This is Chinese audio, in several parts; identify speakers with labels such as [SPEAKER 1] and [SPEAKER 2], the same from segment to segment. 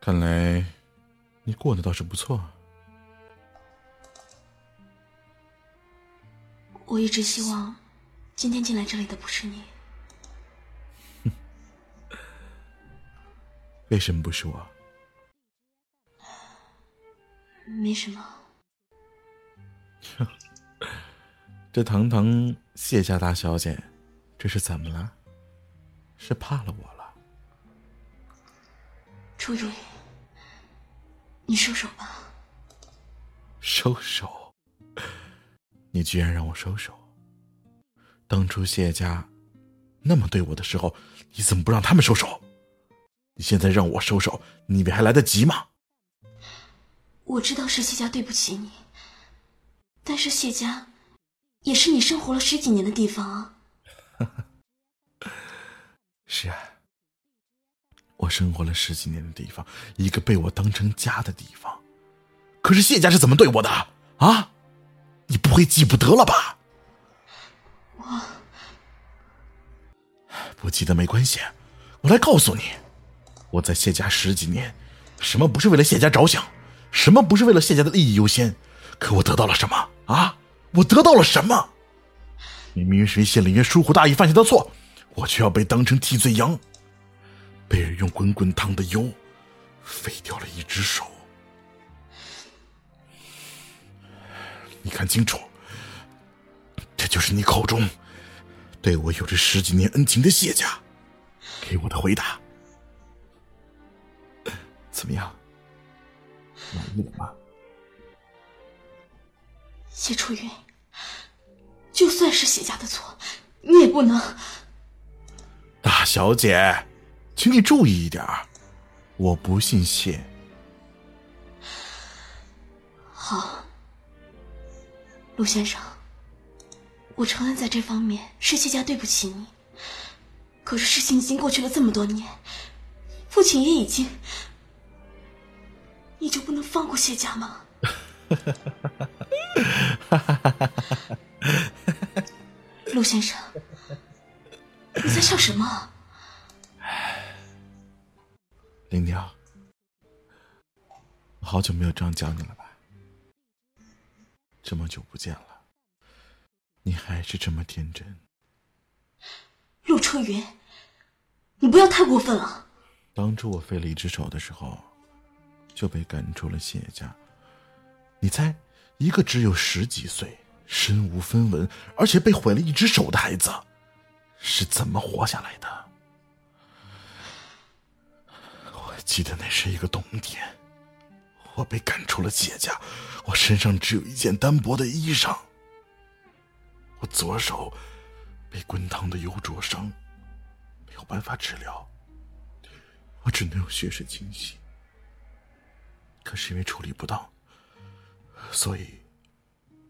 [SPEAKER 1] 看来你过得倒是不错。
[SPEAKER 2] 我一直希望今天进来这里的不是你。
[SPEAKER 1] 为什么不是我？
[SPEAKER 2] 没什么。
[SPEAKER 1] 这堂堂谢家大小姐，这是怎么了？是怕了我了？
[SPEAKER 2] 初雨，你收手吧。
[SPEAKER 1] 收手？你居然让我收手？当初谢家那么对我的时候，你怎么不让他们收手？你现在让我收手，你以为还来得及吗？
[SPEAKER 2] 我知道是谢家对不起你，但是谢家也是你生活了十几年的地方啊。
[SPEAKER 1] 是啊，我生活了十几年的地方，一个被我当成家的地方。可是谢家是怎么对我的啊？你不会记不得了吧？
[SPEAKER 2] 我
[SPEAKER 1] 不记得没关系，我来告诉你。我在谢家十几年，什么不是为了谢家着想？什么不是为了谢家的利益优先？可我得到了什么啊？我得到了什么？明明是谢凌渊疏忽大意犯下的错，我却要被当成替罪羊，被人用滚滚烫的油废掉了一只手。你看清楚，这就是你口中对我有着十几年恩情的谢家给我的回答。怎么样？满意了吗？
[SPEAKER 2] 谢初云，就算是谢家的错，你也不能。
[SPEAKER 1] 大小姐，请你注意一点我不信谢。
[SPEAKER 2] 好，陆先生，我承认在这方面是谢家对不起你。可是事情已经过去了这么多年，父亲也已经。你就不能放过谢家吗？陆先生，你在笑什么？
[SPEAKER 1] 林鸟，我好久没有这样叫你了吧？这么久不见了，你还是这么天真。
[SPEAKER 2] 陆春云，你不要太过分了。
[SPEAKER 1] 当初我废了一只手的时候。就被赶出了谢家。你猜，一个只有十几岁、身无分文，而且被毁了一只手的孩子，是怎么活下来的？记得那是一个冬天，我被赶出了谢家，我身上只有一件单薄的衣裳，我左手被滚烫的油灼伤，没有办法治疗，我只能用血水清洗。可是因为处理不当，所以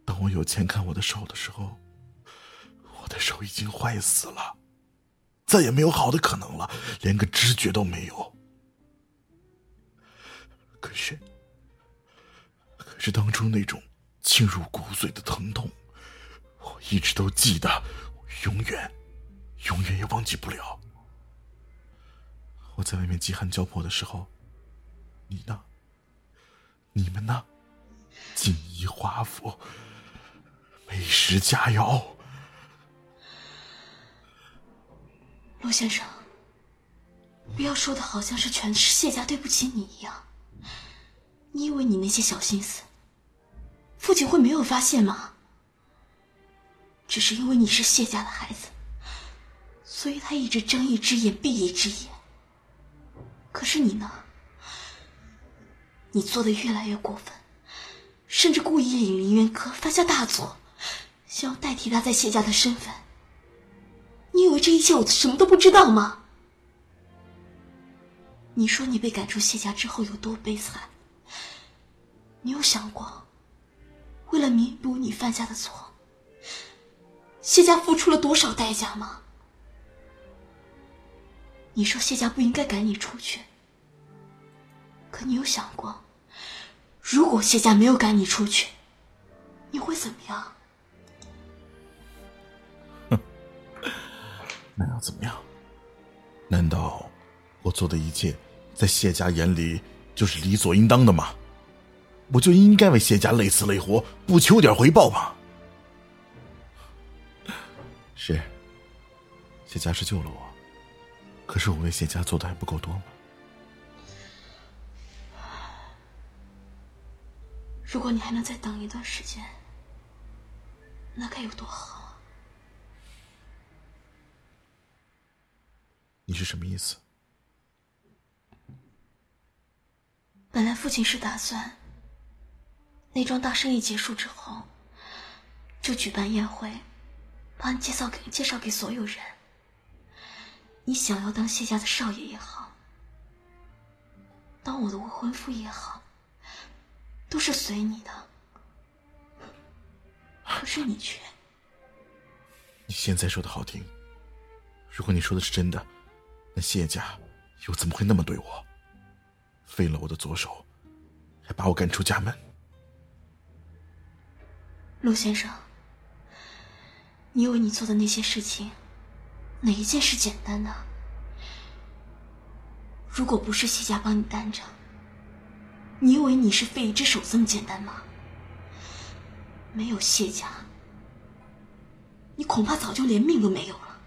[SPEAKER 1] 当我有钱看我的手的时候，我的手已经坏死了，再也没有好的可能了，连个知觉都没有。可是，可是当初那种沁入骨髓的疼痛，我一直都记得，永远，永远也忘记不了。我在外面饥寒交迫的时候，你呢？你们呢？锦衣华服，美食佳肴。
[SPEAKER 2] 陆先生，不要说的好像是全是谢家对不起你一样。你以为你那些小心思，父亲会没有发现吗？只是因为你是谢家的孩子，所以他一直睁一只眼闭一只眼。可是你呢？你做的越来越过分，甚至故意引林渊科犯下大错，想要代替他在谢家的身份。你以为这一切我什么都不知道吗？你说你被赶出谢家之后有多悲惨？你有想过，为了弥补你犯下的错，谢家付出了多少代价吗？你说谢家不应该赶你出去。可你有想过，如果谢家没有赶你出去，你会怎么样？
[SPEAKER 1] 哼，那要怎么样？难道我做的一切，在谢家眼里就是理所应当的吗？我就应该为谢家累死累活，不求点回报吗？是，谢家是救了我，可是我为谢家做的还不够多吗？
[SPEAKER 2] 如果你还能再等一段时间，那该有多好啊！
[SPEAKER 1] 你是什么意思？
[SPEAKER 2] 本来父亲是打算，那桩大生意结束之后，就举办宴会，把你介绍给介绍给所有人。你想要当谢家的少爷也好，当我的未婚夫也好，都是随你的。可是你却……
[SPEAKER 1] 你现在说的好听，如果你说的是真的，那谢家又怎么会那么对我？废了我的左手，还把我赶出家门。
[SPEAKER 2] 陆先生，你以为你做的那些事情，哪一件是简单的？如果不是谢家帮你担着，你以为你是废一只手这么简单吗？没有谢家，你恐怕早就连命都没有了。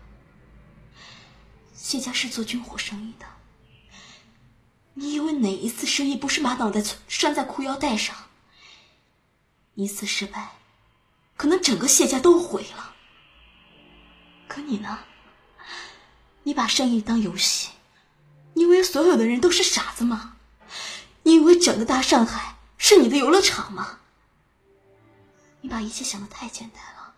[SPEAKER 2] 谢家是做军火生意的。你以为哪一次生意不是把脑袋拴在裤腰带上？一次失败，可能整个谢家都毁了。可你呢？你把生意当游戏，你以为所有的人都是傻子吗？你以为整个大上海是你的游乐场吗？你把一切想的太简单了。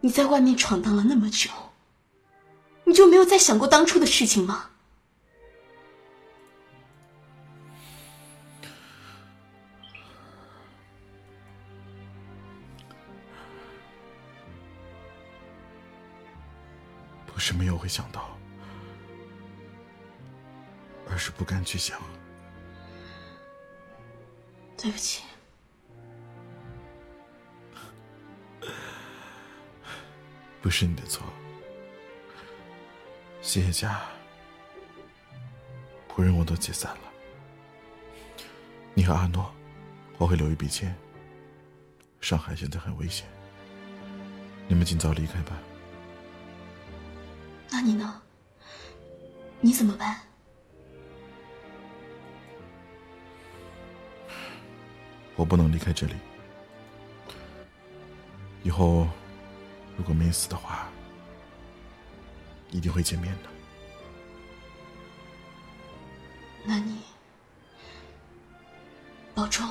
[SPEAKER 2] 你在外面闯荡了那么久，你就没有再想过当初的事情吗？
[SPEAKER 1] 想到，而是不敢去想。
[SPEAKER 2] 对不起，
[SPEAKER 1] 不是你的错。谢家仆人我都解散了，你和阿诺，我会留一笔钱。上海现在很危险，你们尽早离开吧。
[SPEAKER 2] 那你呢？你怎么办？
[SPEAKER 1] 我不能离开这里。以后如果没死的话，一定会见面的。
[SPEAKER 2] 那你保重。